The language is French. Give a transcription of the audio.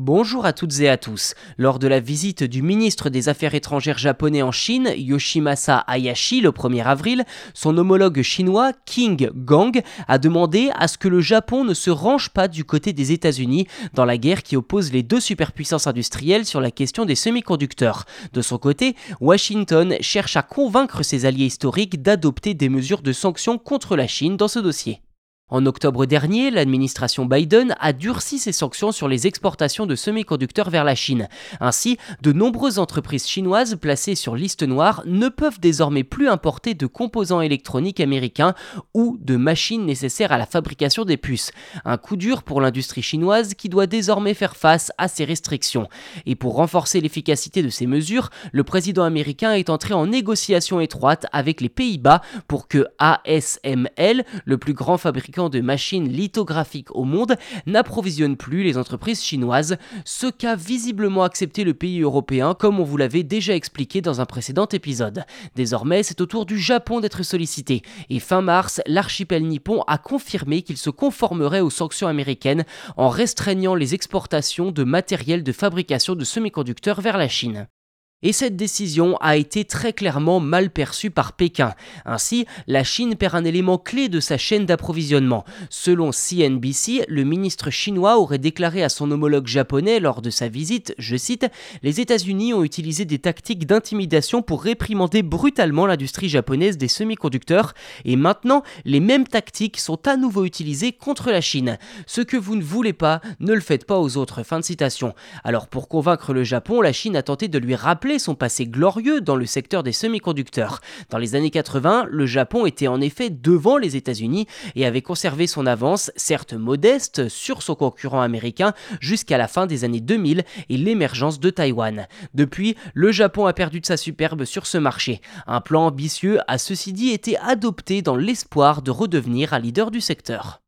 Bonjour à toutes et à tous. Lors de la visite du ministre des Affaires étrangères japonais en Chine, Yoshimasa Hayashi, le 1er avril, son homologue chinois, King Gang, a demandé à ce que le Japon ne se range pas du côté des États-Unis dans la guerre qui oppose les deux superpuissances industrielles sur la question des semi-conducteurs. De son côté, Washington cherche à convaincre ses alliés historiques d'adopter des mesures de sanctions contre la Chine dans ce dossier. En octobre dernier, l'administration Biden a durci ses sanctions sur les exportations de semi-conducteurs vers la Chine. Ainsi, de nombreuses entreprises chinoises placées sur liste noire ne peuvent désormais plus importer de composants électroniques américains ou de machines nécessaires à la fabrication des puces. Un coup dur pour l'industrie chinoise qui doit désormais faire face à ces restrictions. Et pour renforcer l'efficacité de ces mesures, le président américain est entré en négociation étroite avec les Pays-Bas pour que ASML, le plus grand fabricant de machines lithographiques au monde n'approvisionne plus les entreprises chinoises, ce qu'a visiblement accepté le pays européen comme on vous l'avait déjà expliqué dans un précédent épisode. Désormais, c'est au tour du Japon d'être sollicité, et fin mars, l'archipel nippon a confirmé qu'il se conformerait aux sanctions américaines en restreignant les exportations de matériel de fabrication de semi-conducteurs vers la Chine. Et cette décision a été très clairement mal perçue par Pékin. Ainsi, la Chine perd un élément clé de sa chaîne d'approvisionnement. Selon CNBC, le ministre chinois aurait déclaré à son homologue japonais lors de sa visite, je cite, Les États-Unis ont utilisé des tactiques d'intimidation pour réprimander brutalement l'industrie japonaise des semi-conducteurs et maintenant les mêmes tactiques sont à nouveau utilisées contre la Chine. Ce que vous ne voulez pas, ne le faites pas aux autres. Fin de citation. Alors pour convaincre le Japon, la Chine a tenté de lui son passé glorieux dans le secteur des semi-conducteurs. Dans les années 80, le Japon était en effet devant les États-Unis et avait conservé son avance, certes modeste, sur son concurrent américain jusqu'à la fin des années 2000 et l'émergence de Taïwan. Depuis, le Japon a perdu de sa superbe sur ce marché. Un plan ambitieux a ceci dit été adopté dans l'espoir de redevenir un leader du secteur.